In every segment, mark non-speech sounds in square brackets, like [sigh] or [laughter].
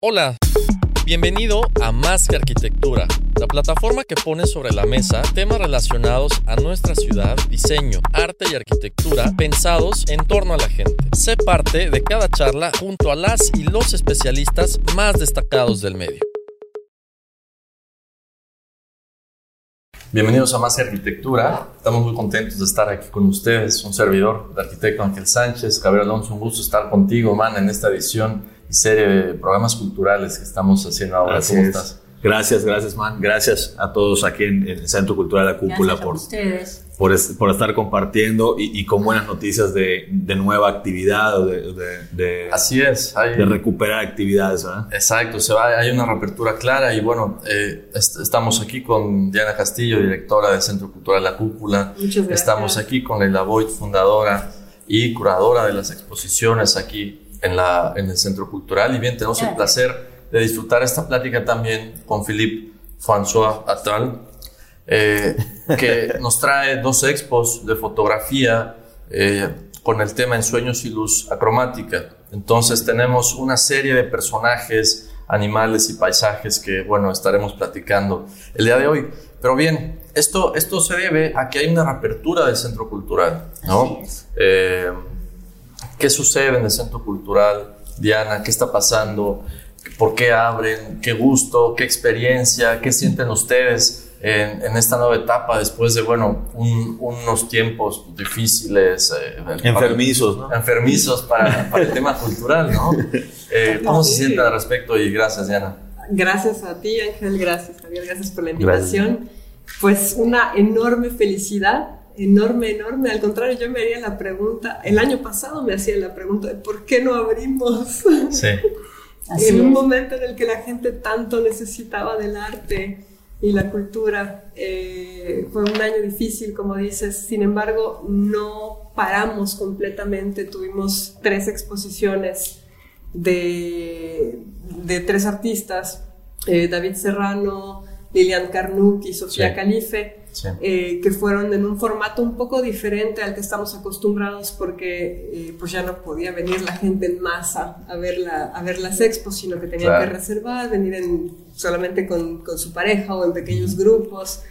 Hola, bienvenido a Más que Arquitectura, la plataforma que pone sobre la mesa temas relacionados a nuestra ciudad, diseño, arte y arquitectura pensados en torno a la gente. Sé parte de cada charla junto a las y los especialistas más destacados del medio. Bienvenidos a Más que Arquitectura. Estamos muy contentos de estar aquí con ustedes. Un servidor, el arquitecto Ángel Sánchez. Gabriel Alonso, un gusto estar contigo, man, en esta edición serie de programas culturales que estamos haciendo ahora. Así ¿Cómo es. estás? Gracias, gracias, man. Gracias a todos aquí en, en el Centro Cultural La Cúpula por, ustedes. por, es- por estar compartiendo y, y con buenas noticias de, de nueva actividad o de, de, de- Así es. hay- de recuperar actividades, ¿verdad? Exacto, se va, hay una reapertura clara y bueno, eh, est- estamos aquí con Diana Castillo, directora del Centro Cultural La Cúpula. Muchas gracias. Estamos aquí con Leila Boyd, fundadora y curadora de las exposiciones aquí en, la, en el Centro Cultural. Y bien, tenemos el Gracias. placer de disfrutar esta plática también con Philippe François Attal, eh, que [laughs] nos trae dos expos de fotografía eh, con el tema Ensueños y Luz Acromática. Entonces tenemos una serie de personajes, animales y paisajes que, bueno, estaremos platicando el día de hoy. Pero bien, esto, esto se debe a que hay una reapertura del centro cultural, ¿no? Eh, ¿Qué sucede en el centro cultural, Diana? ¿Qué está pasando? ¿Por qué abren? ¿Qué gusto? ¿Qué experiencia? ¿Qué sienten ustedes en, en esta nueva etapa después de, bueno, un- unos tiempos difíciles? eh, Enfermizos, ¿no? Enfermizos para, para el tema cultural, ¿no? [laughs] Eh, ¿Cómo se sienten al respecto? Y gracias, Diana. Gracias a ti, Ángel. Gracias, Javier. Gracias por la invitación. Pues una enorme felicidad. Enorme, enorme. Al contrario, yo me haría la pregunta, el año pasado me hacía la pregunta de por qué no abrimos. Sí. [laughs] en un momento en el que la gente tanto necesitaba del arte y la cultura. Eh, fue un año difícil, como dices, sin embargo, no paramos completamente. Tuvimos tres exposiciones de, de tres artistas, eh, David Serrano, Lilian Carnuc y Sofía Sí. Calife Sí. eh, que fueron en un formato un poco diferente al que estamos acostumbrados porque eh, pues ya no podía venir la gente en masa a ver, la, a ver las expos, sino que tenían Claro. que reservar, venir en, solamente con, con su pareja o en pequeños grupos.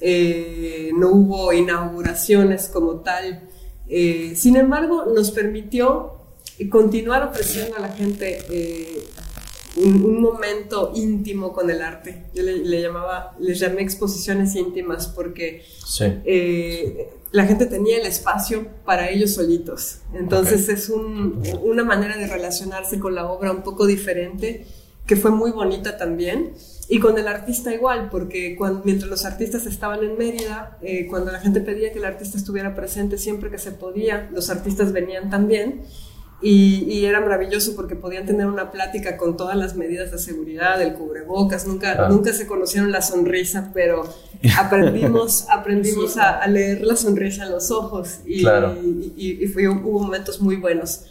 Eh, no hubo inauguraciones como tal. Eh, sin embargo, nos permitió continuar ofreciendo a la gente eh, un, un momento íntimo con el arte. Yo le, le llamaba, les llamé exposiciones íntimas porque Sí. eh, la gente tenía el espacio para ellos solitos. Entonces es un- una manera de relacionarse con la obra un poco diferente, que fue muy bonita también. Y con el artista igual, porque cuando, mientras los artistas estaban en Mérida, eh, cuando la gente pedía que el artista estuviera presente siempre que se podía, los artistas venían también. Y, y era maravilloso porque podían tener una plática con todas las medidas de seguridad, el cubrebocas, nunca, Claro. nunca se conocieron la sonrisa, pero [laughs] aprendimos, aprendimos a, a leer la sonrisa en los ojos y, Claro. y- y fue- hubo momentos muy buenos.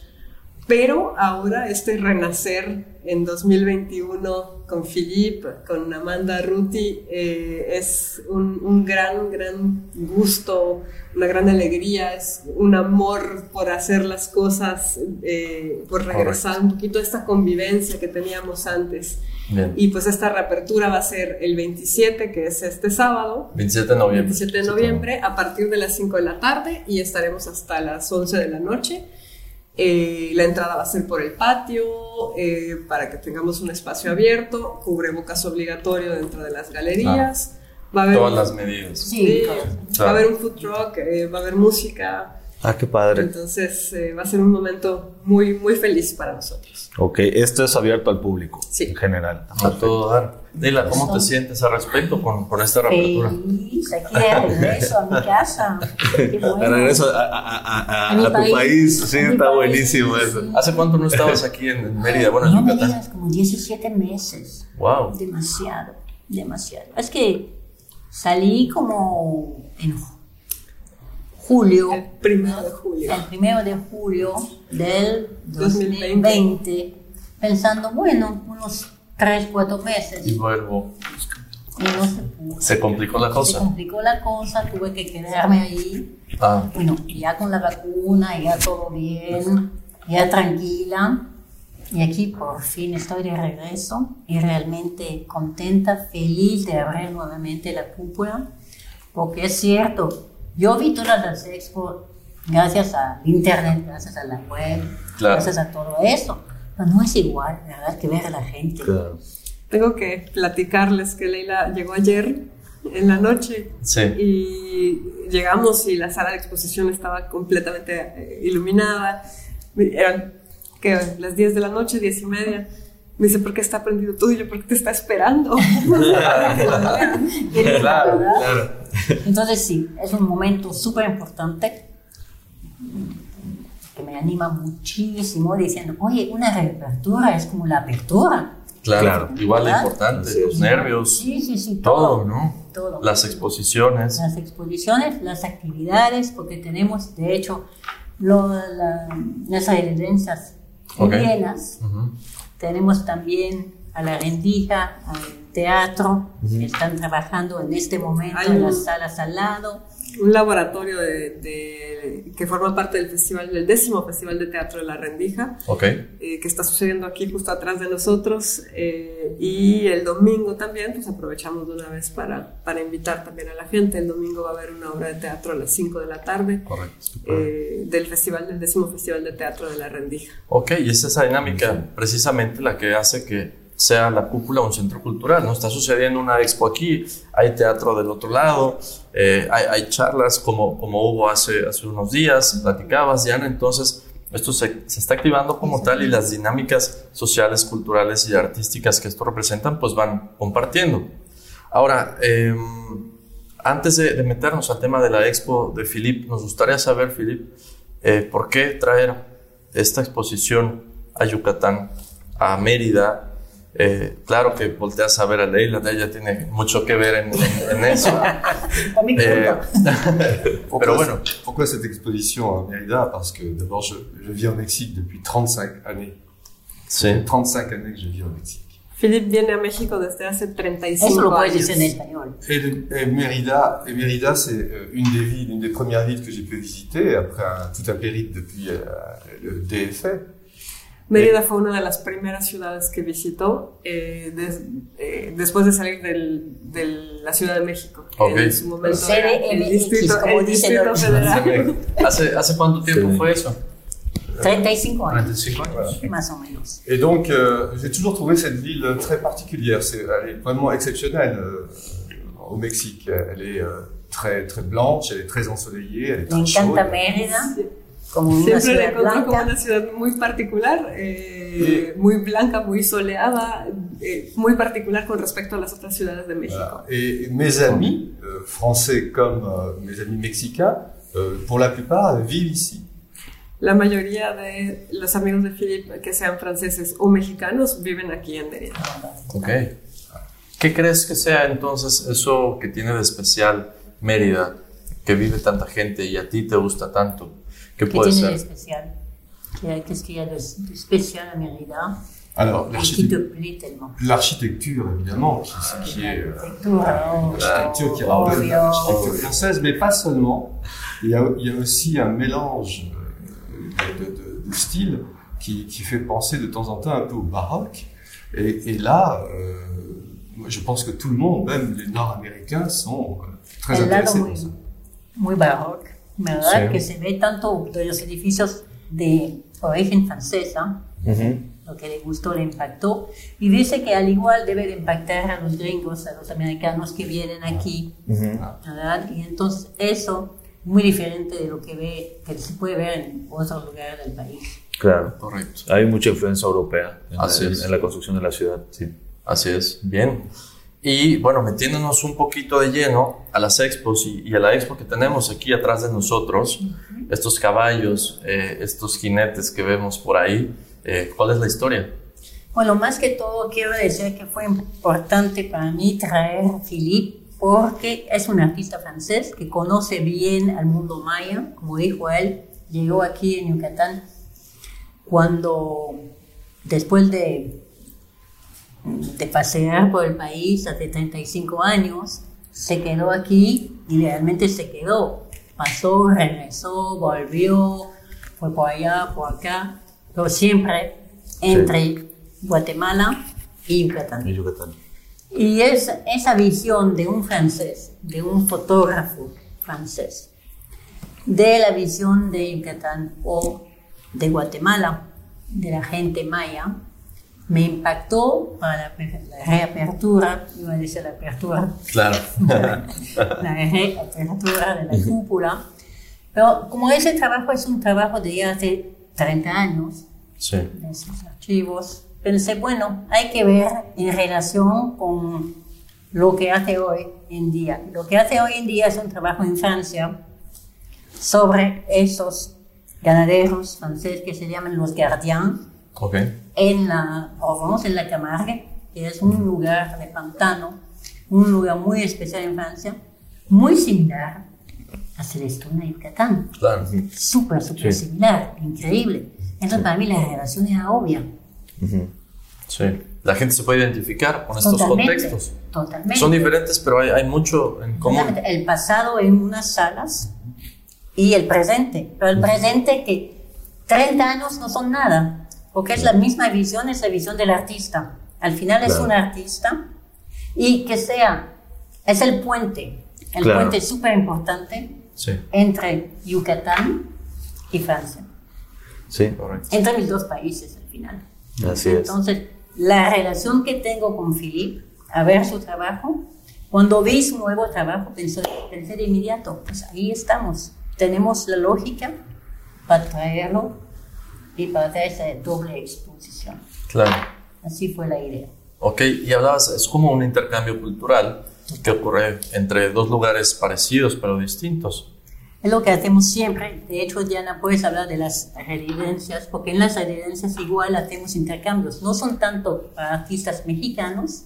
Pero ahora este renacer en 2021 con Philippe, con Amanda Ruti, eh, es un, un gran, gran gusto, una gran alegría, es un amor por hacer las cosas, eh, por regresar un poquito a esta convivencia que teníamos antes. Bien. Y pues esta reapertura va a ser el 27, que es este sábado, 27 de noviembre. 27 de noviembre, a partir de las 5 de la tarde y estaremos hasta las 11 de la noche. Eh, la entrada va a ser por el patio eh, para que tengamos un espacio abierto, cubrebocas obligatorio dentro de las galerías. Va a haber Todas un- las medidas. Sí, Claro. va a haber un food truck, eh, va a haber música. Ah, qué padre. Entonces eh, va a ser un momento muy, muy feliz para nosotros. Ok, esto es abierto al público Sí. en general. A todo dar. Leila, ¿cómo te sientes al respecto con, con esta reapertura? Feliz, aquí de regreso a mi casa. [laughs] Bueno. De regreso a, a- a- a- A mi a tu país. país, sí, está país, buenísimo eso. sí. ¿Hace cuánto no estabas aquí en, en Mérida? Bueno, en No me Yucatán. digas, como 17 meses. Wow. Demasiado, demasiado. Es que salí como en julio, El primero de julio. el primero de julio del 2020. 2020, pensando, bueno, unos 3, 4 Y meses. luego Y no se pudo. se complicó la Se cosa. complicó la cosa, tuve que quedarme ahí. Ah, Bueno, ya con la vacuna, ya todo bien, ya tranquila. Y aquí por fin estoy de regreso y realmente contenta, feliz de abrir nuevamente la cúpula. Porque es cierto, yo vi todas las expos gracias al internet, gracias a la web, Claro. gracias a todo eso. Pero no es igual, ¿verdad? Que ver a la gente. Claro. Tengo que platicarles que Leila llegó ayer en la noche sí. y llegamos y la sala de exposición estaba completamente eh, iluminada. Eran que las 10 de la noche, 10 y media. Me dice, ¿por qué está prendido todo? Y yo, ¿por qué te está esperando? [laughs] Claro, claro. Entonces sí, es un momento súper importante me anima muchísimo diciendo, oye, una reapertura es como la apertura. Claro, Claro. igual de importante, Así los es. nervios, Sí, sí, sí, todo, ¿no? Todo. Las exposiciones. Las exposiciones, las actividades, porque tenemos, de hecho, lo- la- las residencias Ok. llenas. Ujú. Tenemos también a la rendija, al teatro, que están trabajando en este momento en las salas al lado. Un laboratorio de, de- que forma parte del festival, del décimo Festival de Teatro de la Rendija, eh, que está sucediendo aquí justo atrás de nosotros. eh, y el domingo también, pues aprovechamos de una vez para, para invitar también a la gente. El domingo va a haber una obra de teatro a las 5 de la tarde eh, del festival, del décimo Festival de Teatro de la Rendija. Ok, y es esa dinámica precisamente la que hace que sea la cúpula un centro cultural, ¿no? Está sucediendo una expo aquí, hay teatro del otro lado, eh, hay, hay charlas como, como hubo hace, hace unos días, platicabas, Diana, entonces esto se, se está activando como tal y las dinámicas sociales, culturales y artísticas que esto representan pues van compartiendo. Ahora, eh, antes de, de meternos al tema de la expo de Philip, nos gustaría saber, Philip, eh, ¿por qué traer esta exposición a Yucatán, a Mérida? Eh, claro que volteas a ver a Leila, ella tiene mucho que ver en, en- en eso. [laughs] Eh. [laughs] Pourquoi, Pero bueno. pourquoi cette exposition à Mérida? Parce que d'abord, je, je vis au Mexique depuis 35 années. sí. 35 années que je vis au Mexique. Philip viene a México desde hace 35 Eso lo puedes años. decir en español. Et, et Mérida, et Mérida c'est euh, une des villes, une des premières villes que j'ai pu visiter après un- tout un périple depuis euh, le DFA. Mérida fue una de las primeras ciudades que visitó eh, des- eh, después de salir del- de la Ciudad de México. Ok. En su momento era el CDMX, Distrito, como el distrito. Federal. ¿Hace, ¿Hace cuánto tiempo Sí. fue eso? 35 años, 35 años. más o menos. Et donc, euh, j'ai toujours trouvé cette ville très particulière. C'est, elle est vraiment exceptionnelle euh, au Mexique. Elle est euh, très, très blanche, elle est très ensoleillée, elle est Me très chaude. encanta Mérida, como una Siempre la encontró como una ciudad muy particular, eh, muy blanca, muy soleada, eh, muy particular con respecto a las otras ciudades de México. Voilà. Et mes amis, euh, français comme euh, mes amis mexicains, euh, pour la plupart, vivent ici. La mayoría de los amigos de Philip, que sean franceses o mexicanos, viven aquí en Mérida. Ok. ¿Qué crees que sea entonces eso que tiene de especial Mérida, que vive tanta gente y a ti te gusta tanto? ¿Qué ¿Qué puede tiene de ser? especial? ¿Qué- Qu'est-ce qu'il y a de spécial à Mérida Alors, l'architecture, évidemment, qui, qui est euh, L'architecture, oh, l'architecture qui rappelle l'architecture française, mais pas seulement. Il y a, il y a aussi un mélange euh, de, de- de styles qui, qui fait penser de temps en temps un peu au baroque. Et, et là, euh, je pense que tout le monde, même les Nord-Américains, sont très intéressés par ça. muy barroco, ¿verdad? Sí. Que se ve tanto de los edificios de origen francesa, lo que le gustó, le impactó, y dice que al igual debe de impactar a los gringos, a los americanos que vienen aquí, ¿verdad? Y entonces eso muy diferente de lo que, ve, que se puede ver en otros lugares del país. Claro. Correcto. Hay mucha influencia europea en, Así es. en la construcción de la ciudad. Sí. Así es, bien. Y bueno, metiéndonos un poquito de lleno a las expos y, y a la expo que tenemos aquí atrás de nosotros, estos caballos, eh, estos jinetes que vemos por ahí, eh, ¿cuál es la historia? Bueno, más que todo quiero decir que fue importante para mí traer a Philippe porque es un artista francés que conoce bien al mundo maya, como dijo él, llegó aquí en Yucatán cuando después de, de pasear por el país hace 35 años, se quedó aquí y realmente se quedó. Pasó, regresó, volvió, fue por allá, por acá, pero siempre entre Guatemala y Yucatán. En Yucatán. Y es esa visión de un francés, de un fotógrafo francés, de la visión de Yucatán o de Guatemala, de la gente maya, me impactó para la, reapertura, iba a decir la apertura, Claro. [laughs] la reapertura de la cúpula. Pero como ese trabajo es un trabajo de ya hace 30 años, sí, de esos archivos, pensé, bueno, hay que ver en relación con lo que hace hoy en día. Lo que hace hoy en día es un trabajo en Francia sobre esos ganaderos franceses que se llaman los gardiens ok. en la Provence, en la Camargue, que es un lugar de pantano, un lugar muy especial en Francia, muy similar a Celestuna y Yucatán Claro. súper, súper Sí. similar, increíble. Entonces, para mí la relación era obvia. Sí. La gente se puede identificar con estos Totalmente, contextos. Totalmente. Son diferentes, pero hay, hay mucho en común. El pasado en unas salas y el presente. Pero el presente que 30 años no son nada, porque es la misma visión, es la visión del artista. Al final es Claro. un artista y que sea, es el puente, el Claro. puente súper importante Sí, entre Yucatán y Francia. Sí, correcto. entre mis dos países al final. así es. Entonces, la relación que tengo con Philippe, a ver su trabajo, cuando vi su nuevo trabajo, pensé, pensé de inmediato, pues ahí estamos, tenemos la lógica para traerlo y para hacer esa doble exposición. Claro. Así fue la idea. Ok, y hablabas, es como un intercambio cultural que ocurre entre dos lugares parecidos pero distintos. Es lo que hacemos siempre. De hecho, Diana, puedes hablar de las residencias, porque en las residencias igual hacemos intercambios. No son tanto para artistas mexicanos,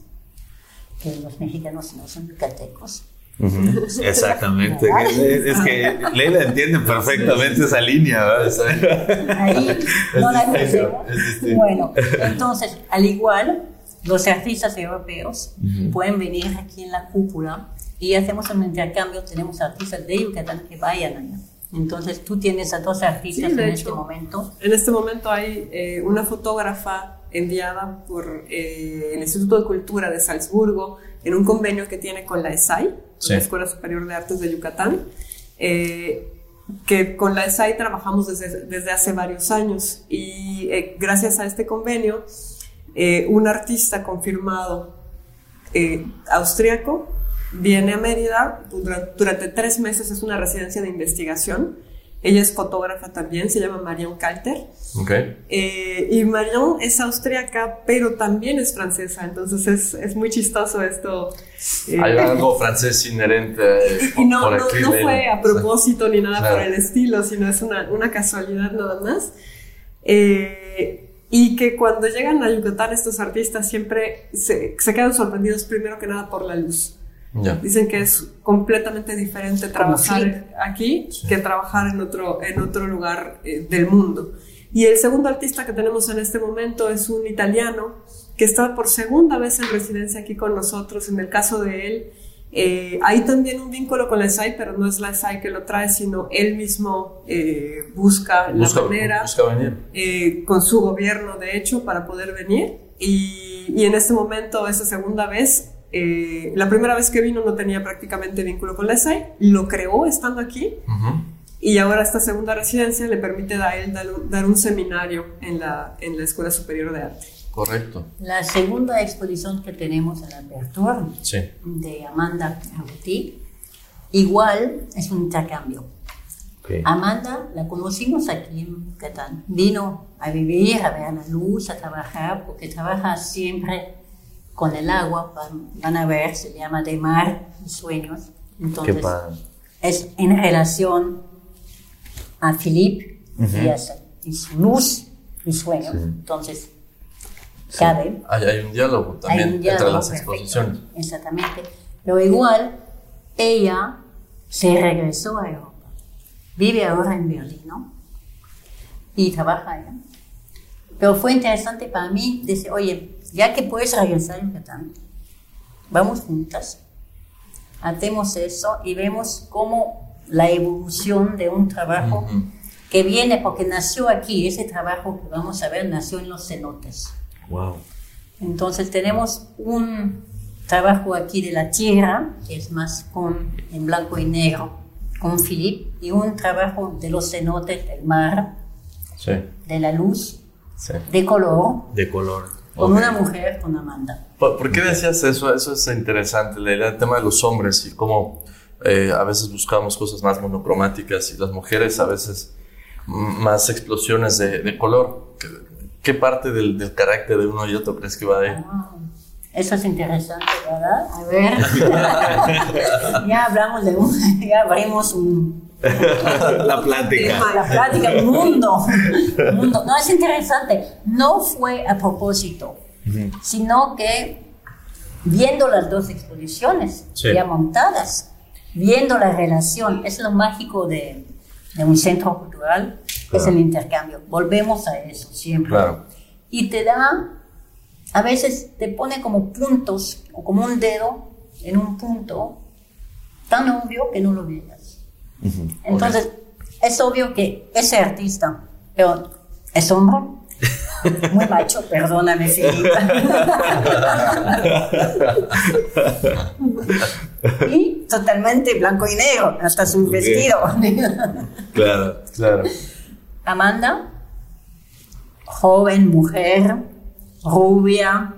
que los mexicanos no son yucatecos. Ujú, Exactamente. Es, es que Leila entiende perfectamente esa línea, ¿verdad? Ahí [laughs] no la. Bueno, entonces, al igual, los artistas europeos pueden venir aquí en la cúpula y hacemos un intercambio. Tenemos artistas de Yucatán que vayan allá. Entonces, tú tienes a dos artistas Sí, en hecho. este momento. En este momento hay eh, una fotógrafa enviada por eh, el Instituto de Cultura de Salzburgo en un convenio que tiene con la ESAI, Sí. la Escuela Superior de Artes de Yucatán, eh, que con la ESAI trabajamos desde, desde hace varios años y eh, gracias a este convenio, eh, un artista confirmado eh, austriaco viene a Mérida dura- durante tres meses, es una residencia de investigación. Ella es fotógrafa también, se llama Marion Kalter. Ok. Eh, y Marion es austriaca, pero también es francesa, entonces es, es muy chistoso esto. eh, Hay [laughs] algo francés inherente eh, y no, por no, no fue a propósito ni nada Claro. por el estilo, sino es una, una casualidad nada más. Eh, y que cuando llegan a Yucatán estos artistas siempre se, se quedan sorprendidos primero que nada por la luz. Ya. Dicen que es completamente diferente trabajar aquí que trabajar en otro, en otro lugar eh, del mundo. Y el segundo artista que tenemos en este momento es un italiano que está por segunda vez en residencia aquí con nosotros. En el caso de él, eh, hay también un vínculo con la SAI, pero no es la SAI que lo trae, sino él mismo eh, busca, Busca, la manera busca venir. eh, con su gobierno, de hecho, para poder venir. Y, y en este momento, esa segunda vez, eh, la primera vez que vino no tenía prácticamente vínculo con la SAI, lo creó estando aquí Ujú. y ahora esta segunda residencia le permite a él dar, un- dar un seminario en la, en la Escuela Superior de Arte. Correcto. La segunda exposición que tenemos en la apertura Sí. de Amanda Agutí, igual es un intercambio. Ok. Amanda la conocimos aquí en Catán. Vino a vivir, a ver la luz, a trabajar, porque trabaja siempre con el agua. Van, van a ver, se llama de mar y sueños. Entonces, es en relación a Philip y, a su, y su luz y sueños. Entonces, cabe. Hay, hay un diálogo también un entre diálogo las perfecto, exposiciones. Exactamente. Pero igual, ella se regresó a Europa. Vive ahora en Berlín, ¿no? Y trabaja allá. Pero fue interesante para mí decir, oye, ya que puedes regresar a Yucatán, vamos juntas, hacemos eso y vemos cómo la evolución de un trabajo Ujú. que viene, porque nació aquí, ese trabajo que vamos a ver nació en los cenotes. Wow. Entonces tenemos un trabajo aquí de la tierra, que es más con, en blanco y negro, con Philip, y un trabajo de los cenotes del mar, Sí, de la luz, sí. de color, De color. Con Ok. una mujer, con Amanda. ¿Por, por qué decías eso? Eso es interesante, del tema de los hombres y cómo eh, a veces buscamos cosas más monocromáticas y las mujeres a veces más explosiones de, de color. ¿Qué, qué parte del, del carácter de uno y otro crees que va ahí? Ah, Eso es interesante, ¿verdad? A ver, [laughs] [laughs] ya hablamos de un, [laughs] ya abrimos un, [laughs] La plática. la plática, un mundo, un mundo. No, es interesante. No fue a propósito, sino que viendo las dos exposiciones Sí. ya montadas, viendo la relación, es lo mágico de, de un centro cultural, es el intercambio. Volvemos a eso siempre. Claro. Y te da, a veces te pone como puntos o como un dedo en un punto tan obvio que no lo veas. Entonces, es obvio que ese artista, pero es hombre, [laughs] muy macho, perdóname, y totalmente blanco y negro, hasta su vestido. Claro, claro. Amanda, joven, mujer, rubia.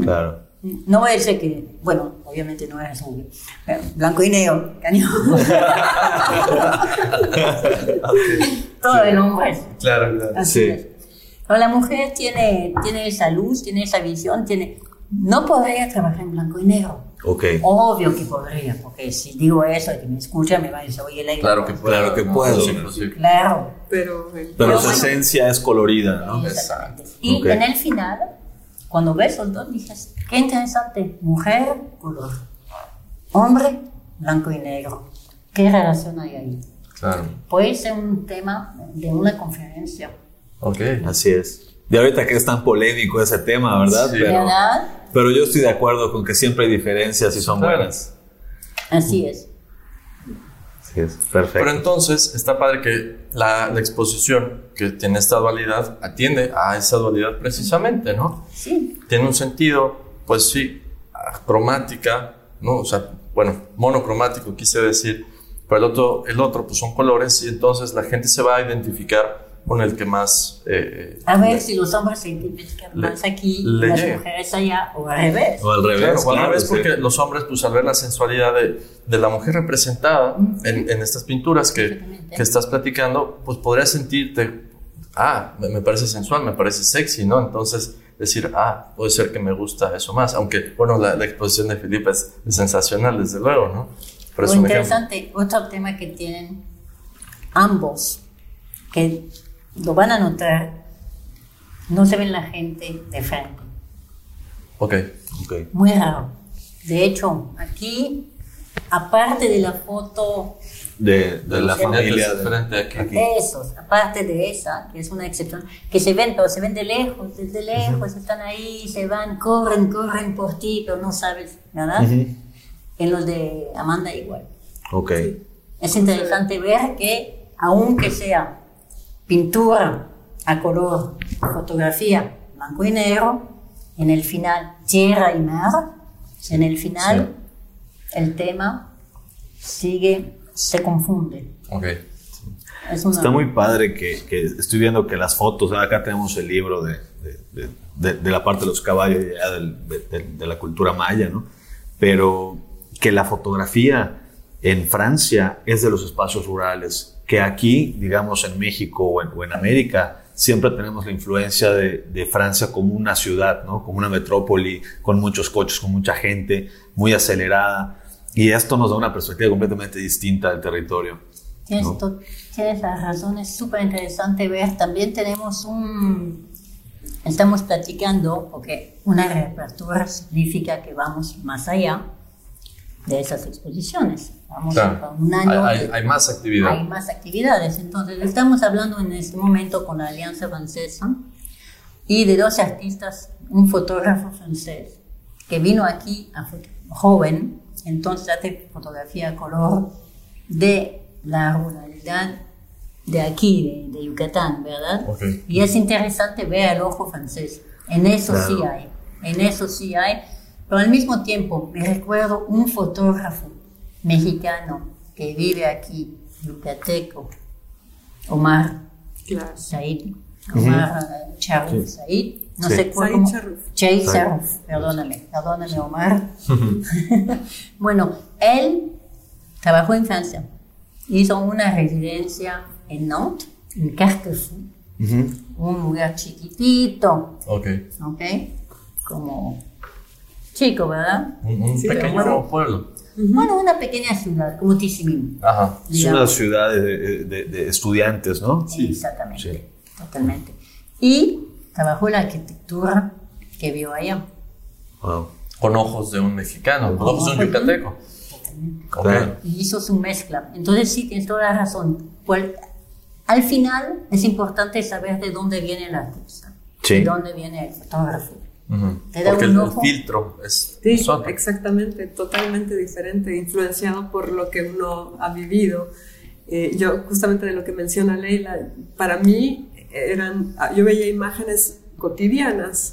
Claro. No voy a decir que, bueno, obviamente no eres rubio, pero blanco y negro, cañón. [laughs] Todo el hombre. Claro, claro. Así Sí. es. Pero la mujer tiene, tiene esa luz, tiene esa visión, tiene... No podría trabajar en blanco y negro. Ok. Obvio que podría, porque si digo eso y que me escucha, me va a decir, oye, Leila. Claro que puedo. Claro que ¿no? puedo. Sí, sí. Claro. Pero el- Pero Pero su bueno. esencia es colorida, ¿no? Exactamente. Y Ok. en el final, cuando ves los dos, dices, qué interesante, mujer, color. Hombre, blanco y negro. ¿Qué relación hay ahí? Claro. Puede ser un tema de una conferencia. Ok. Así es. Y ahorita que es tan polémico ese tema, ¿verdad? Sí. Pero, ¿Verdad? pero yo estoy de acuerdo con que siempre hay diferencias y son Claro. buenas. Así es. Así es. Perfecto. Pero entonces está padre que la, la exposición que tiene esta dualidad atiende a esa dualidad precisamente, ¿no? Sí. Tiene un sentido, pues sí, cromática, ¿no? O sea, bueno, monocromático quise decir, pero el otro, el otro pues son colores y entonces la gente se va a identificar con el que más... eh, A ver si los hombres se identifican Le- más aquí, le las llega. mujeres allá, o al revés. o al revés. Claro, o al claro, revés, sí. porque los hombres, pues al ver la sensualidad de, de la mujer representada en, en estas pinturas que, que estás platicando, pues podrías sentirte, ah, me, me parece sensual, me parece sexy, ¿no? Entonces decir, ah, puede ser que me gusta eso más, aunque, bueno, la, la exposición de Felipe es, es sensacional, desde luego, ¿no? Pero es Lo un ejemplo. interesante, otro tema que tienen ambos, que lo van a notar, no se ven la gente de frente. Ok, Ok. Muy raro. De hecho, aquí, aparte de la foto, De, de la familia. de- frente aquí. aquí. esos, aparte de esa, que es una excepción, que se ven, pero se ven de lejos, desde lejos, están ahí, se van, corren, corren por ti, pero no sabes, ¿verdad? Ujú. En los de Amanda igual. Ok. Es interesante ver que, aunque sea pintura a color, fotografía blanco y negro, en el final tierra y mar, en el final el tema sigue, se confunde. Ok. Es una- Está muy padre que, que estoy viendo que las fotos, acá tenemos el libro de, de- de- de- de la parte de los caballos ya del- de, de- de la cultura maya, ¿no? Pero que la fotografía en Francia es de los espacios rurales que aquí, digamos, en México o en, o en América, siempre tenemos la influencia de, de, Francia como una ciudad, ¿no? como una metrópoli, con muchos coches, con mucha gente, muy acelerada. Y esto nos da una perspectiva completamente distinta del territorio. Tienes, ¿no? tienes la razón, es súper interesante ver. También tenemos un... Estamos platicando, porque una reapertura significa que vamos más allá de esas exposiciones. Vamos claro. un año. Hay, hay, hay, más actividad. Hay más actividades. Entonces, estamos hablando en este momento con la Alianza Francesa y de dos artistas, un fotógrafo francés que vino aquí a joven, entonces hace fotografía a color de la ruralidad de aquí, de, de Yucatán, ¿verdad? Okay. Y es interesante ver el ojo francés. En eso Claro. sí hay, en eso sí hay. Pero al mismo tiempo, me recuerdo un fotógrafo mexicano que vive aquí, yucateco, Omar Claro. Said, Omar uh, Charif Said, no Sí. sé cómo-. Said Charif, perdóname, perdóname Omar. [laughs] bueno, él trabajó en Francia, hizo una residencia en Nantes, en Carquefou, un lugar chiquitito, Ok. ¿ok? Como chico, ¿verdad? Un, un Sí, pequeño claro. pueblo. Bueno, una pequeña ciudad, como Tissimín. Ajá. Es una ciudad de, de- de estudiantes, ¿no? Exactamente, Sí. totalmente. Y trabajó la arquitectura que vio allá. Wow. Con ojos de un mexicano, con ojos de un yucateco. Ok. Claro. Y hizo su mezcla. Entonces sí, tienes toda la razón. Cual- al final es importante saber de dónde viene el artista. Sí. De dónde viene el fotógrafo. Da Porque un el, el ojo. filtro es, Sí, es otro. exactamente, totalmente diferente, influenciado por lo que uno ha vivido. Eh, yo, justamente de lo que menciona Leila, para mí eran, yo veía imágenes cotidianas.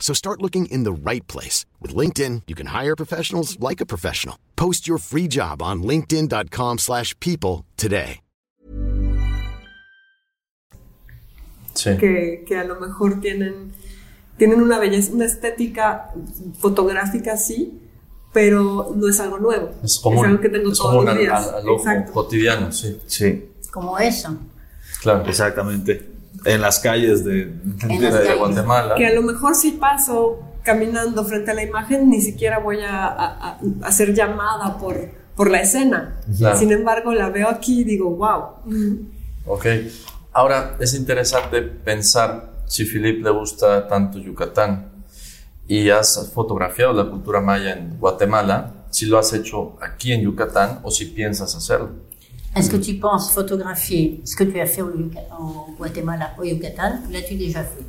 So start looking in the right place. With LinkedIn, you can hire professionals like a professional. Post your free job on linkedin.com/people slash people today. Sí. que, que a lo mejor tienen, tienen una belleza, una estética fotográfica, sí, pero no es algo nuevo. Es común. algo que tengo es todos común los días. Exacto. cotidiano, sí. Sí, Como eso. Claro. exactamente. En las calles de, de- las de- calles. Guatemala. Que a lo mejor si paso caminando frente a la imagen, ni siquiera voy a, a- a- a ser llamada por, por la escena. Claro. Sin embargo, la veo aquí y digo, wow. Ok. Ahora, es interesante pensar si Philip le gusta tanto Yucatán y has fotografiado la cultura maya en Guatemala, si lo has hecho aquí en Yucatán o si piensas hacerlo. Est-ce que tu penses photographier ce que tu as fait au, au Guatemala, au Yucatan L'as-tu déjà fait?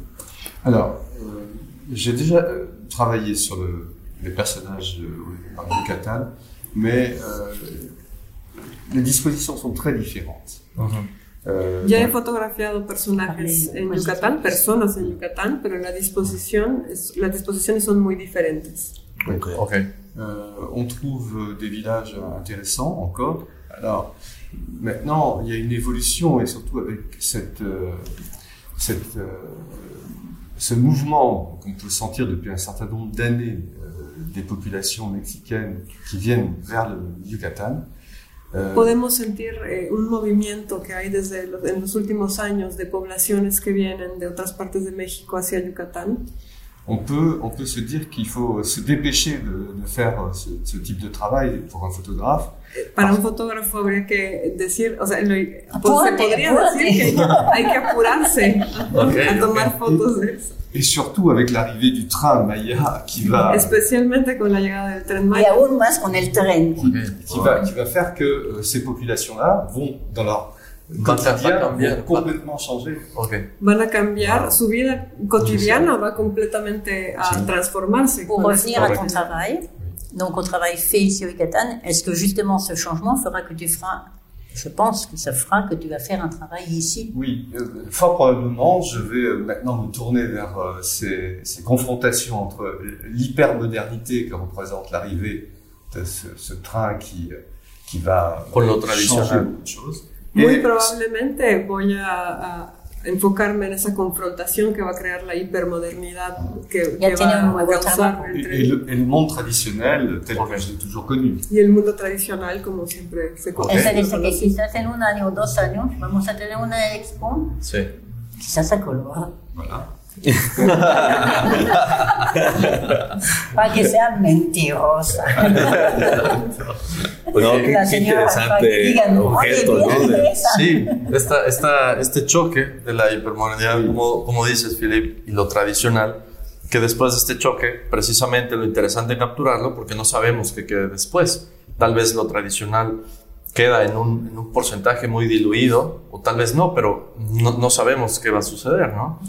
Alors, euh, j'ai déjà euh, travaillé sur le- les personnages euh, par Yucatan, mais euh, les dispositions sont très différentes. Euh, Ya he fotografiado personajes en Yucatán, personas en Yucatán, pero la disposición es- las disposiciones son muy diferentes. Ok. Euh, on trouve des villages intéressants encore. Alors, maintenant, il y a une évolution et surtout avec cette, euh, cette, euh, ce mouvement qu'on peut sentir depuis un certain nombre d'années euh, des populations mexicaines qui viennent vers le Yucatan. Euh, Podemos sentir eh, un movimiento que hay desde los, en los últimos años de poblaciones que vienen de otras partes de México hacia Yucatán. on peut, on peut se dire qu'il faut se dépêcher de, de faire ce, ce, type de travail pour un photographe. Para un fotógrafo habría que decir, o sea, lo, pues se podría decir que hay que apurarse okay, a tomar okay. fotos de eso. Et surtout avec l'arrivée du train Maya qui va. Especialmente con la llegada del tren Maya. Y aún más con el tren. Qui, va, qui va faire que euh, ces populations-là vont dans leur quotidien va complètement changer. Okay. Van a cambiar, su vida cotidiana va completamente a sí. transformarse. Pour revenir à ton travail, donc au travail fait ici au Yucatan, est-ce que justement ce changement fera que tu feras je pense que ça fera que tu vas faire un travail ici? Oui, euh, fort probablement, je vais euh, maintenant me tourner vers euh, ces, ces, confrontations entre l'hypermodernité que représente l'arrivée de ce, ce, train qui, qui va changer beaucoup de choses. Muy probablemente voy a, a, enfocarme en esa confrontación que va a crear la hipermodernidad que, que tiene va a causar et, et, le, et, le, monde traditionnel tel que je l'ai toujours connu. Y el mundo tradicional como siempre se conoce. Esa dice que quizás en un año o dos años vamos a tener una expo, sí. quizás a color. Voilà. [laughs] Para que sea mentirosa. Bueno, qué, qué interesante digan, objeto, ¿no? esa. Sí, esta, esta, este choque de la hipermodernidad, como, como dices, Philip, y lo tradicional, que después de este choque, precisamente lo interesante es capturarlo porque no sabemos qué quede después. Tal vez lo tradicional queda en un, en un porcentaje muy diluido, o tal vez no, pero no, no sabemos qué va a suceder, ¿no?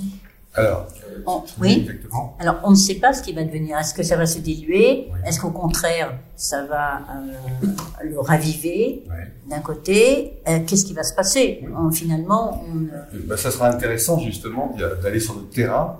Alors, On- oui. exactement. Alors, on ne sait pas ce qui va devenir. Est-ce que ça va se diluer Est-ce qu'au contraire, ça va euh, le raviver d'un côté Euh, Qu'est-ce qui va se passer On- Finalement, on, euh, Ben, ça sera intéressant justement d'aller sur le terrain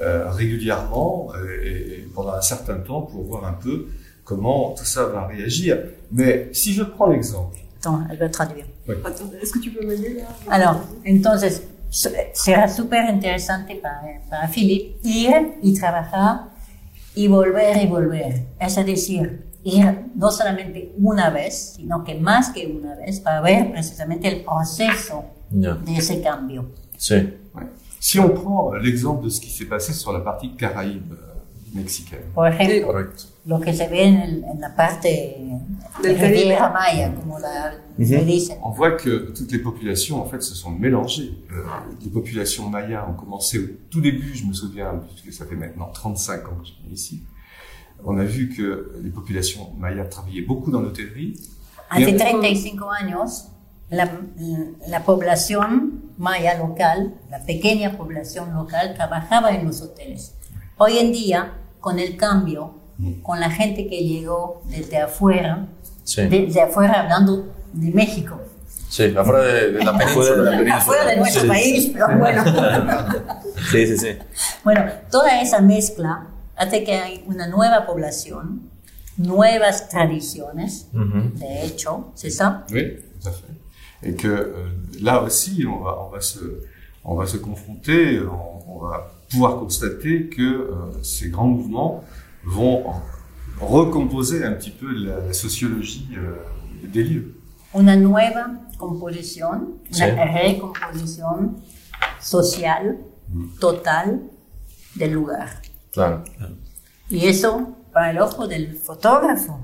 euh, régulièrement euh, et, et pendant un certain temps pour voir un peu comment tout ça va réagir. Mais si je prends l'exemple, attends, elle va traduire. Attends, Est-ce que tu peux m'aider là? Alors, entonces, su- será súper interesante para, para Philip ir y trabajar y volver y volver. Es decir, ir no solamente una vez, sino que más que una vez para ver precisamente el proceso Ya. de ese cambio. Sí. ouais. si on prend l'exemple de ce qui s'est passé sur la partie caraïbe Por ejemplo, Correcto. lo que se ve en, el- en la parte Del Caribe. Maya, como la, dicen. on voit que toutes les populations en fait se sont mélangées. Euh, les populations mayas ont commencé au tout début, je me souviens, puisque ça fait maintenant 35 ans que je suis ici. On a vu que les populations mayas travaillaient beaucoup dans l'hôtellerie. Hace Bien. 35 años, la, la población maya local, la pequeña población local, trabajaba en los hoteles. Hoy en día, con el cambio, con la gente que llegó desde afuera, Sí. desde afuera hablando de México, Sí, afuera de, de la Fuera de la península. afuera de nuestro Sí. país, pero bueno. [laughs] Sí, sí, sí. Bueno, toda esa mezcla hace que hay una nueva población, nuevas tradiciones, de hecho, c'est ça Oui, tout à fait. Et que euh, là aussi, on va, on va se, on va se confronter, on, on va pouvoir constater que euh, ces grands mouvements vont recomposer un petit peu la, la sociologie euh, des lieux. una nueva composición, Sí. una recomposición social total del lugar. Claro. Y eso, para el ojo del fotógrafo,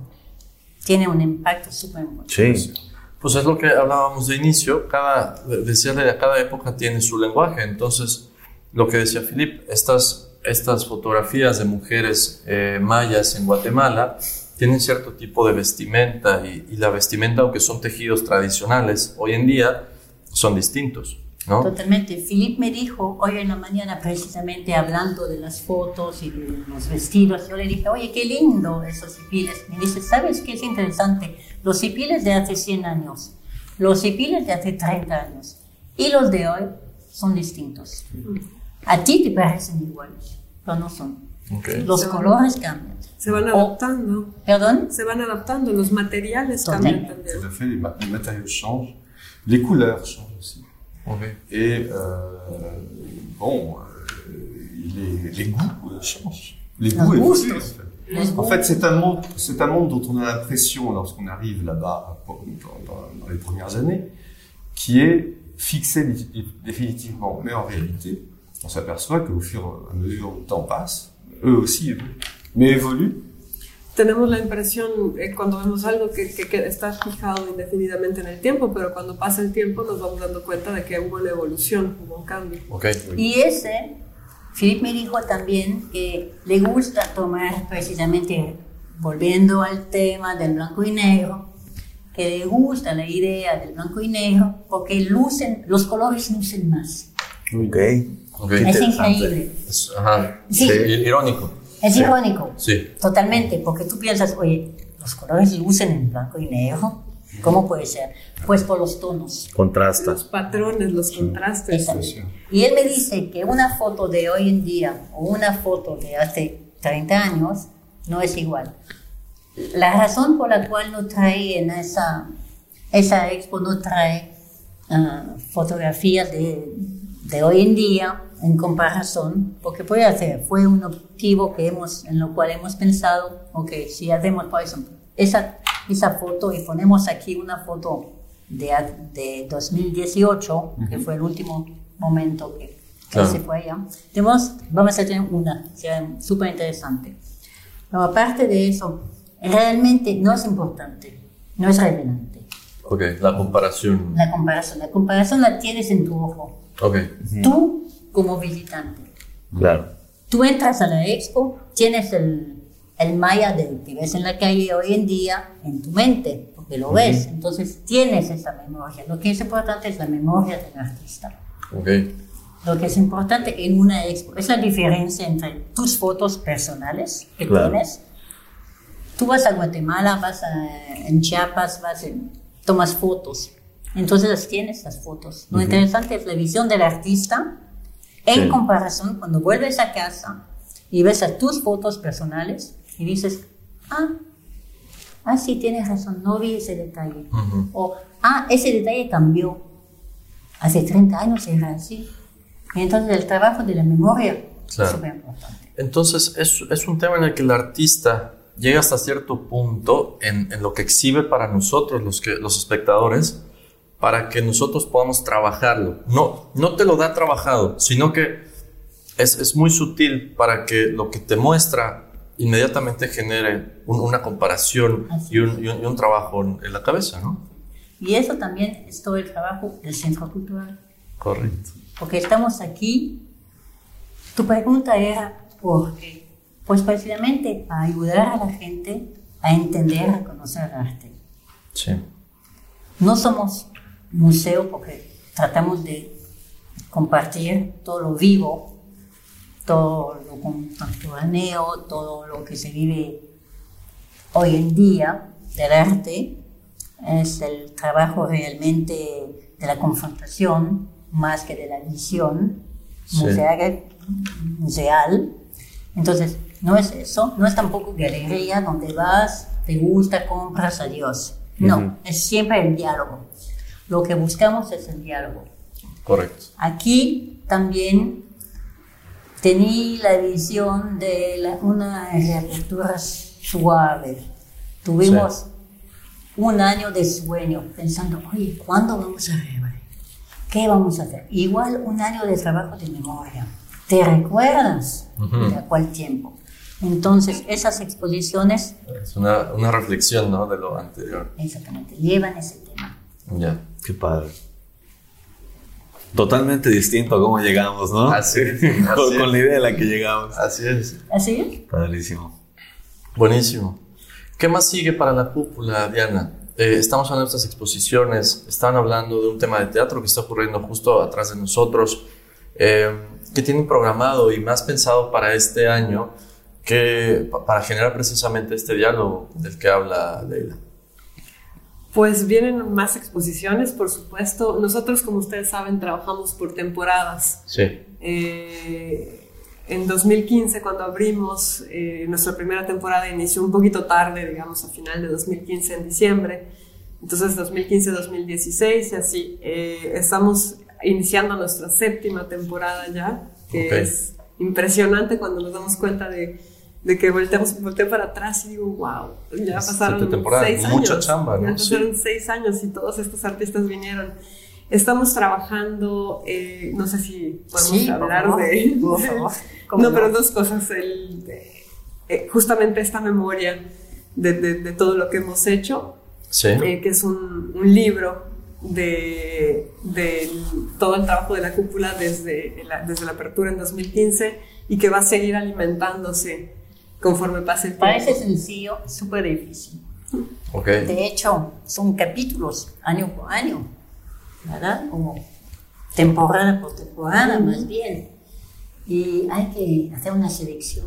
tiene un impacto súper importante. Sí. Pues es lo que hablábamos de inicio, cada, decirle a cada época tiene su lenguaje, entonces lo que decía Philip, estas, estas fotografías de mujeres eh, mayas en Guatemala tienen cierto tipo de vestimenta y, y la vestimenta, aunque son tejidos tradicionales, hoy en día son distintos, ¿no? Totalmente. Philip me dijo hoy en la mañana, precisamente hablando de las fotos y de los vestidos, yo le dije, oye, qué lindo esos cipiles. Me dice, ¿sabes qué es interesante? Los cipiles de hace 100 años, los cipiles de hace 30 años y los de hoy son distintos. A ti te parecen iguales, pero no son. Ok. Los colores cambian. Se van O- adaptando. ¿Perdón? Se van adaptando, los materiales Totalmente. cambian también. Tout à fait, les, ma- les matériaux changent, les couleurs changent aussi. Ok. Et euh, bon, euh, les, les goûts euh, changent. Les goûts évoluent. En fait. Les En fait, c'est un monde, c'est un monde dont on a l'impression, lorsqu'on arrive là-bas dans, les premières années, qui est fixé dé- définitivement. Mais en réalité, on s'aperçoit qu'au fur et à mesure où le temps passe, eux aussi évoluent, mais évoluent. Tenemos la impresión eh, cuando vemos algo que, que- que está fijado indefinidamente en el tiempo, pero cuando pasa el tiempo nos vamos dando cuenta de que hubo una evolución, hubo un cambio. Ok. Y ese, Philip me dijo también que le gusta tomar precisamente, volviendo al tema del blanco y negro, que le gusta la idea del blanco y negro porque lucen, los colores lucen más. Ok. Ok. Es increíble. Es- ajá. Sí. I- Irónico. Es irónico. Sí. Totalmente, porque tú piensas, oye, los colores lucen en blanco y negro. ¿Cómo puede ser? Pues por los tonos. Contrasta. Los patrones, los contrastes. Esa- Y él me dice que una foto de hoy en día o una foto de hace 30 años no es igual. La razón por la cual no trae en esa, esa expo, no trae ah, fotografías de, de hoy en día en comparación, porque puede hacer, fue un objetivo que hemos, en lo cual hemos pensado, ok, si hacemos, por ejemplo, esa, esa foto y ponemos aquí una foto de, a- de 2018, que fue el último momento que, que Claro. se fue allá, tenemos, vamos a tener una, súper interesante. Pero aparte de eso, realmente no es importante, no es relevante. Ok. La comparación. La comparación, la comparación la tienes en tu ojo. Ok. Tú como visitante. Claro. Tú entras a la expo, tienes el, el maya del que ves en la calle hoy en día en tu mente, porque lo ves, entonces tienes esa memoria. Lo que es importante es la memoria del artista. Ok. Lo que es importante en una expo es la diferencia entre tus fotos personales que Claro. tienes. Tú vas a Guatemala, vas a, en Chiapas, vas en, tomas fotos. Entonces las tienes las fotos. Lo interesante es la visión del artista en Sí. comparación cuando vuelves a casa y ves a tus fotos personales y dices, ah, ah, sí, tienes razón, no vi ese detalle. O, ah, ese detalle cambió. Hace 30 años era así. Y entonces el trabajo de la memoria Claro. es súper importante. Entonces, es, es un tema en el que el artista llega hasta cierto punto en, en lo que exhibe para nosotros, los, que, los espectadores, para que nosotros podamos trabajarlo. No, no te lo da trabajado, sino que es, es muy sutil para que lo que te muestra inmediatamente genere un- una comparación y un, y un- y un trabajo en, en la cabeza, ¿no? Y eso también es todo el trabajo del Centro Cultural. Correcto. Porque estamos aquí. Tu pregunta era por qué. Pues precisamente para ayudar a la gente a entender, a conocer el arte. Sí. No somos museo porque tratamos de compartir todo lo vivo, todo lo contemporáneo, todo lo que se vive hoy en día del arte. Es el trabajo realmente de la confrontación más que de la visión Sí. museal. museal. Entonces, no es eso, no es tampoco galería donde vas, te gusta, compras, adiós. No, es siempre el diálogo. Lo que buscamos es el diálogo. Correcto. Aquí también tenía la visión de la- una reapertura suave. Tuvimos un año de sueño pensando, oye, ¿cuándo vamos a reabrir? ¿Qué vamos a hacer? Igual un año de trabajo de memoria. ¿Te recuerdas de a cuál tiempo? Entonces, esas exposiciones Es una, una reflexión, ¿no? De lo anterior. exactamente llevan ese Ya. Qué padre. Totalmente distinto a cómo llegamos, ¿no? Así, con, [laughs] así con es. la idea de la que llegamos. Así es. ¿Así es? Padrísimo. Buenísimo. ¿Qué más sigue para la cúpula, Diana? Eh, estamos hablando de estas exposiciones, estaban hablando de un tema de teatro que está ocurriendo justo atrás de nosotros. Eh, ¿Qué tienen programado y más pensado para este año que, pa- para generar precisamente este diálogo del que habla Leila? Pues vienen más exposiciones, por supuesto. Nosotros, como ustedes saben, trabajamos por temporadas. Sí. Eh, en 2015, cuando abrimos, eh, nuestra primera temporada inició un poquito tarde, digamos, a final de 2015, en diciembre. Entonces, 2015-2016 y así. Eh, estamos iniciando nuestra séptima temporada ya, que es impresionante cuando nos damos cuenta de, de que volteamos, volteo para atrás y digo, wow, ya Es pasaron seis mucha años. chamba, ¿no? Ya pasaron Sí. seis años y todos estos artistas vinieron. Estamos trabajando, eh, no sé si podemos Sí, por hablar favor, de... por favor, [laughs] cómo no, no. pero dos cosas. El, eh, justamente esta memoria de, de- de todo lo que hemos hecho, Sí. eh, que es un, un libro de, de todo el trabajo de la cúpula desde la, desde la apertura en 2015 y que va a seguir alimentándose conforme pase el tiempo. Parece sencillo, súper difícil. Ok. De hecho, son capítulos año por año, ¿verdad? Como temporada por temporada, más bien. Y hay que hacer una selección.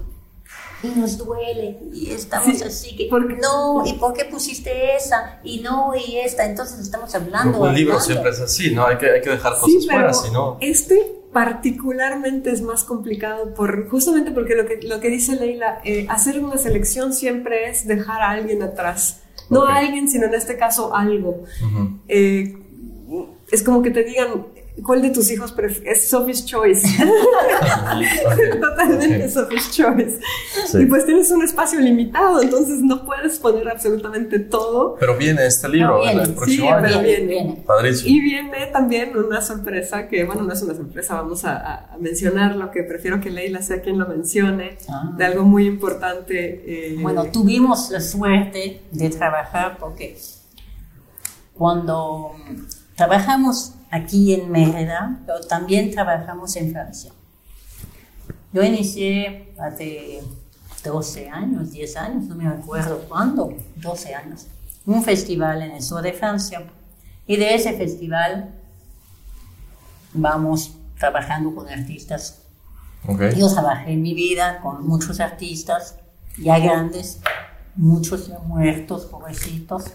Y nos duele, y estamos Sí, así que, porque- no, ¿y por qué pusiste esa? Y no, y esta. Entonces estamos hablando. Un libro hablando. siempre es así, ¿no? Hay que, hay que dejar cosas Sí, fuera, si no. este particularmente es más complicado por justamente porque lo que, lo que dice Leila, eh, hacer una selección siempre es dejar a alguien atrás. No a alguien, sino en este caso algo. Eh, es como que te digan, ¿cuál de tus hijos es Sophie's Choice? [laughs] [laughs] Totalmente Sophie's Choice. Sí. Y pues tienes un espacio limitado, entonces no puedes poner absolutamente todo. Pero viene este libro No, viene. el próximo Sí, año. pero Viene, viene. Padrísimo. Y viene también una sorpresa que, bueno, no es una sorpresa, vamos a, a- a mencionarlo, que prefiero que Leila sea quien lo mencione, Ah. de algo muy importante. eh, Bueno, tuvimos la suerte de trabajar porque cuando trabajamos aquí en Mérida, pero también trabajamos en Francia. Yo inicié hace 12 años, 10 años, no me acuerdo cuándo, 12 años, un festival en el sur de Francia. Y de ese festival vamos trabajando con artistas Ok. yo trabajé en mi vida con muchos artistas, ya grandes, muchos ya muertos, pobrecitos.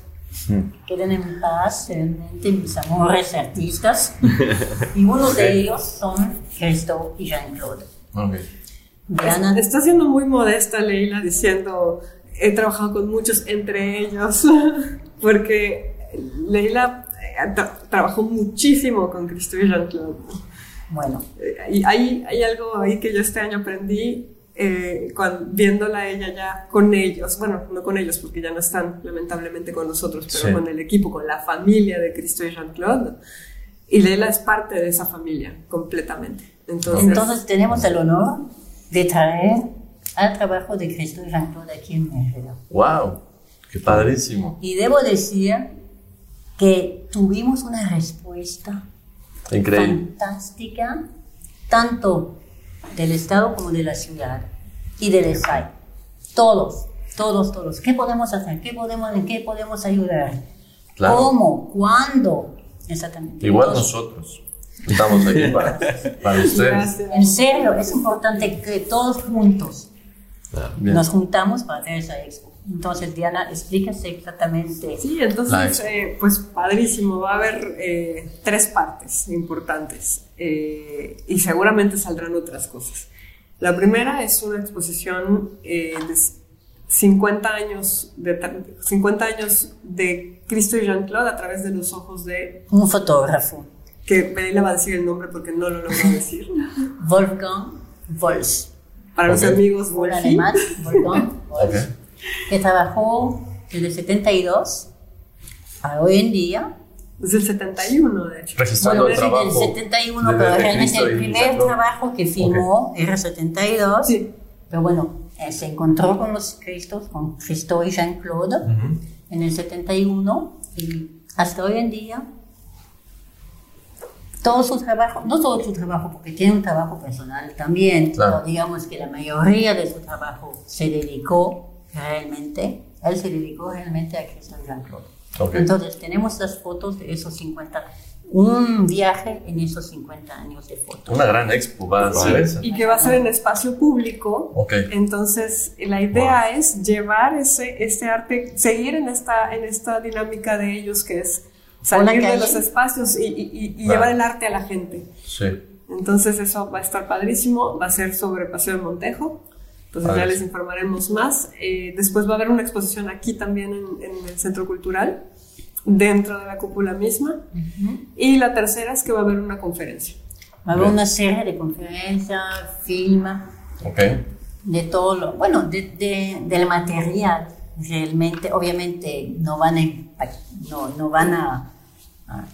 Queden en paz, realmente, mis amores artistas. [laughs] y uno de ellos son Cristo y Jean-Claude. Ok. Diana, Está siendo muy modesta Leila diciendo, he trabajado con muchos entre ellos, [laughs] porque Leila eh, tra- trabajó muchísimo con Cristo y Jean-Claude. bueno, Eh, Y hay, hay algo ahí que yo este año aprendí eh, cuan- viéndola a ella ya con ellos, bueno, no con ellos porque ya no están lamentablemente con nosotros, pero Sí. con el equipo, con la familia de Cristo y Jean-Claude. Y Leila es parte de esa familia completamente. Entonces, entonces tenemos el honor de traer al trabajo de Cristo y Jean-Claude aquí en Mérida. Wow. Qué padrísimo. Y debo decir que tuvimos una respuesta Increíble. fantástica, tanto del Estado como de la ciudad y del ESAI. Todos, todos, todos. ¿Qué podemos hacer? ¿Qué podemos, ¿En qué podemos ayudar? Claro. ¿Cómo? ¿Cuándo? Exactamente. Igual nosotros. Estamos aquí para, para ustedes. gracias. En serio, es importante que todos juntos Bien. nos juntamos para hacer esa expo. Entonces, Diana, explícase exactamente. Sí, entonces, eh, pues padrísimo. Va a haber eh, tres partes importantes eh, y seguramente saldrán otras cosas. La primera es una exposición eh, de 50 años de, tra- 50 años de Cristo y Jean-Claude a través de los ojos de, Un fotógrafo, que Leila va a decir el nombre porque no lo logro decir, Wolfgang Wolf. para los amigos un Wolfi. alemán, Wolfgang Wolf. Que trabajó desde el 72 a hoy en día. Desde el 71, de hecho. Registrando Bueno, el desde trabajo. el 71, de- pero realmente el primer trabajo que filmó era 72. Sí. Pero bueno, eh, se encontró con los Cristos, con Cristo y Jean-Claude en el 71 y hasta hoy en día todo su trabajo, no todo su trabajo, porque tiene un trabajo personal también, Claro. pero digamos que la mayoría de su trabajo se dedicó realmente, él se dedicó realmente a Cristo y Jean-Claude. Ok. Entonces tenemos las fotos de esos 50, un viaje en esos 50 años de fotos. Una gran expo va a ser esa. y que va a ser en espacio público. Ok. Entonces, la idea es llevar ese, este arte, seguir en esta, en esta dinámica de ellos, que es salir de los espacios y, y- y- y Claro. llevar el arte a la gente. Sí. Entonces, eso va a estar padrísimo. Va a ser sobre Paseo de Montejo. Entonces, ya les informaremos más. Eh, después va a haber una exposición aquí también en, en el Centro Cultural, dentro de la cúpula misma. Y la tercera es que va a haber una conferencia. Va a haber una serie de conferencias, filma, Ok. de todo lo, bueno, de, de- del material realmente, obviamente no van a, no, no van a, a-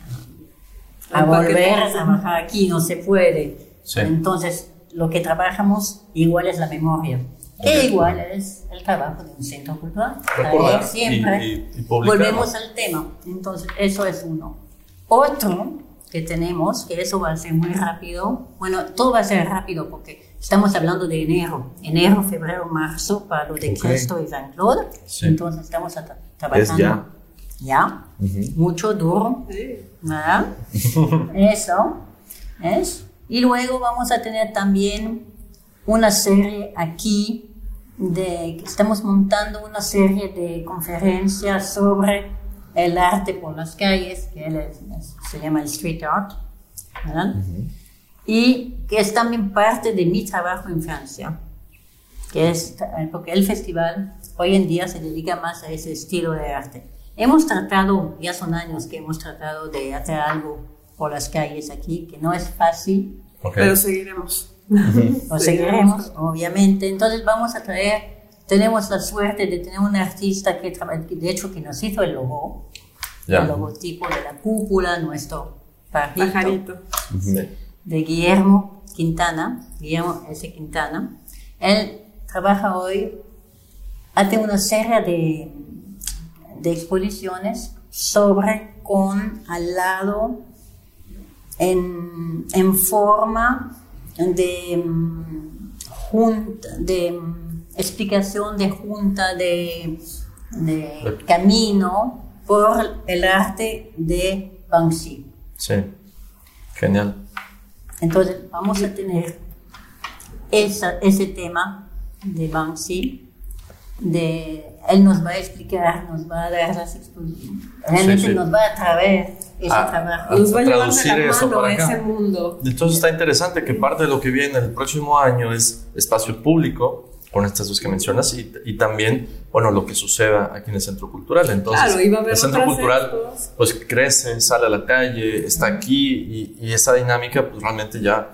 a volver a trabajar aquí, no se puede. Sí. Entonces, lo que trabajamos igual es la memoria. Que igual es el trabajo de un centro cultural. Recordar siempre y- y- y volvemos al tema. Entonces, eso es uno. Otro que tenemos, que eso va a ser muy rápido, bueno, todo va a ser rápido porque estamos hablando de enero, enero, febrero, marzo, para lo de Ok. Cristo y San Claude. Sí. Entonces, estamos a- trabajando. ya. Ya, mucho duro, ¿verdad? [laughs] Eso es. Y luego vamos a tener también una serie aquí de estamos montando una serie de conferencias sobre el arte por las calles, que es- se llama el street art, ¿verdad? Y que es también parte de mi trabajo en Francia, que es porque el festival hoy en día se dedica más a ese estilo de arte. Hemos tratado, ya son años que hemos tratado de hacer algo por las calles aquí, que no es fácil, Ok. Pero seguiremos. lo seguiremos, obviamente. Entonces vamos a traer, tenemos la suerte de tener un artista que, de hecho que nos hizo el logo, Ya. el logotipo de la cúpula, nuestro pajarito, Pajarito. Sí. de Guillermo Quintana, Guillermo S. Quintana. Él trabaja hoy, hace una serie de, de exposiciones sobre con al lado en, en forma de, junta, de explicación de junta de, de camino por el arte de Banksy. Sí. Genial. Entonces vamos a tener esa- ese tema de Banksy, de él nos va a explicar, nos va a dar las exposiciones, realmente Sí, sí. nos va a traer ese Ah, trabajo. Nos va a llevar de la mano para a acá. ese mundo. Entonces está interesante que parte de lo que viene el próximo año es espacio público, con estas dos que mencionas, y, y también, bueno, lo que suceda aquí en el Centro Cultural. Entonces, Claro, y va a haber el Centro Cultural expos. pues crece, sale a la calle, está aquí, y, y esa dinámica pues realmente ya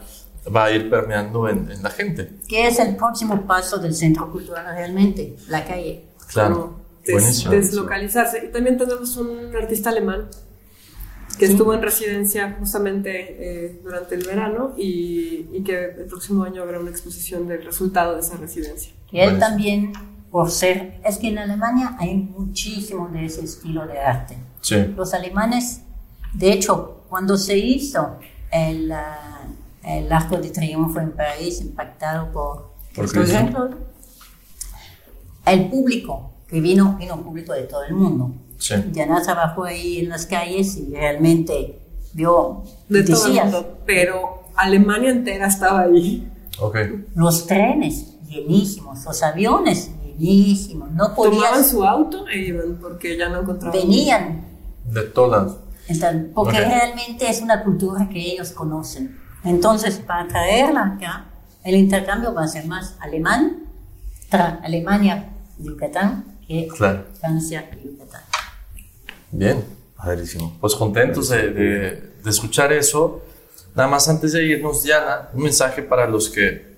va a ir permeando en, en la gente. ¿Qué es el próximo paso del centro cultural realmente? La calle. Claro. des- deslocalizarse. Y también tenemos un artista alemán que estuvo en residencia justamente eh, durante el verano y, y que el próximo año habrá una exposición del resultado de esa residencia. Que él Buenísimo. también, por ser, es que en Alemania hay muchísimo de ese estilo de arte. Sí. Los alemanes, de hecho, cuando se hizo el, ah, el Arco de Triunfo en París, impactado por Por. Redentor, el público que vino, vino un público de todo el mundo. Sí. Diana trabajó ahí en las calles y realmente vio, De todo el mundo. Pero Alemania entera estaba ahí. Ok. los trenes llenísimos, los aviones llenísimos, no Tomaban podías, su auto e iban porque ya no encontraban. venían De todas. Entonces, porque Ok. realmente es una cultura que ellos conocen. Entonces, para traerla acá, el intercambio va a ser más alemán, tra Alemania, Yucatán, que Claro. Francia, Yucatán. Bien. Padrísimo. Pues contentos de, de- de escuchar eso. Nada más antes de irnos, Diana, un mensaje para los que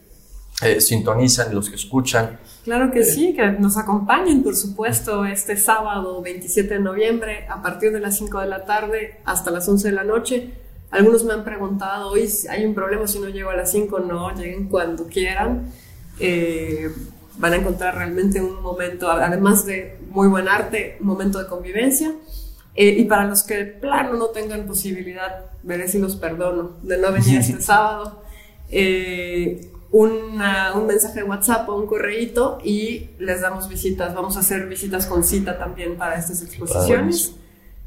eh, sintonizan y los que escuchan. Claro que sí, que nos acompañen, por supuesto, este sábado 27 de noviembre a partir de las 5 de la tarde hasta las 11 de la noche. Algunos me han preguntado, hoy hay un problema si no llego a las 5, no, lleguen cuando quieran. Eh, van a encontrar realmente un momento, además de muy buen arte, un momento de convivencia. Eh, y para los que de plano no tengan posibilidad, veré si los perdono, de no venir este [laughs] sábado, eh, una- un mensaje de WhatsApp o un correíto y les damos visitas. Vamos a hacer visitas con cita también para estas exposiciones.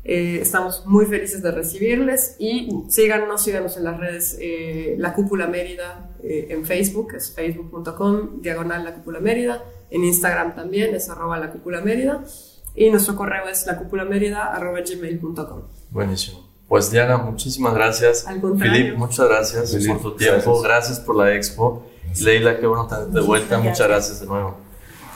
Eh, estamos muy felices de recibirles y síganos, síganos en las redes eh, La Cúpula Mérida eh, en Facebook, es facebook.com, diagonal La Cúpula Mérida, en Instagram también es arroba La Cúpula Mérida y nuestro correo es lacúpulamérida arroba gmail.com. Buenísimo. Pues Diana, muchísimas gracias. Al contrario. Filip, muchas gracias por tu tiempo. gracias. Gracias. por la expo. Leila, qué bueno tenerte de vuelta. Muchas Muchas gracias de nuevo.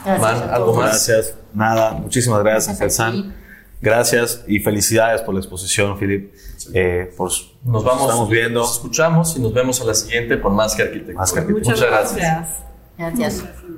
Gracias Man, ¿algo más? Gracias. Nada, muchísimas gracias, Gracias. Felsan. Gracias y felicidades por la exposición, Filip. Eh, por, Nos vamos, estamos viendo. Nos escuchamos y nos vemos a la siguiente con más que arquitectura. Más que arquitectura. Muchas, Muchas gracias. gracias. Gracias.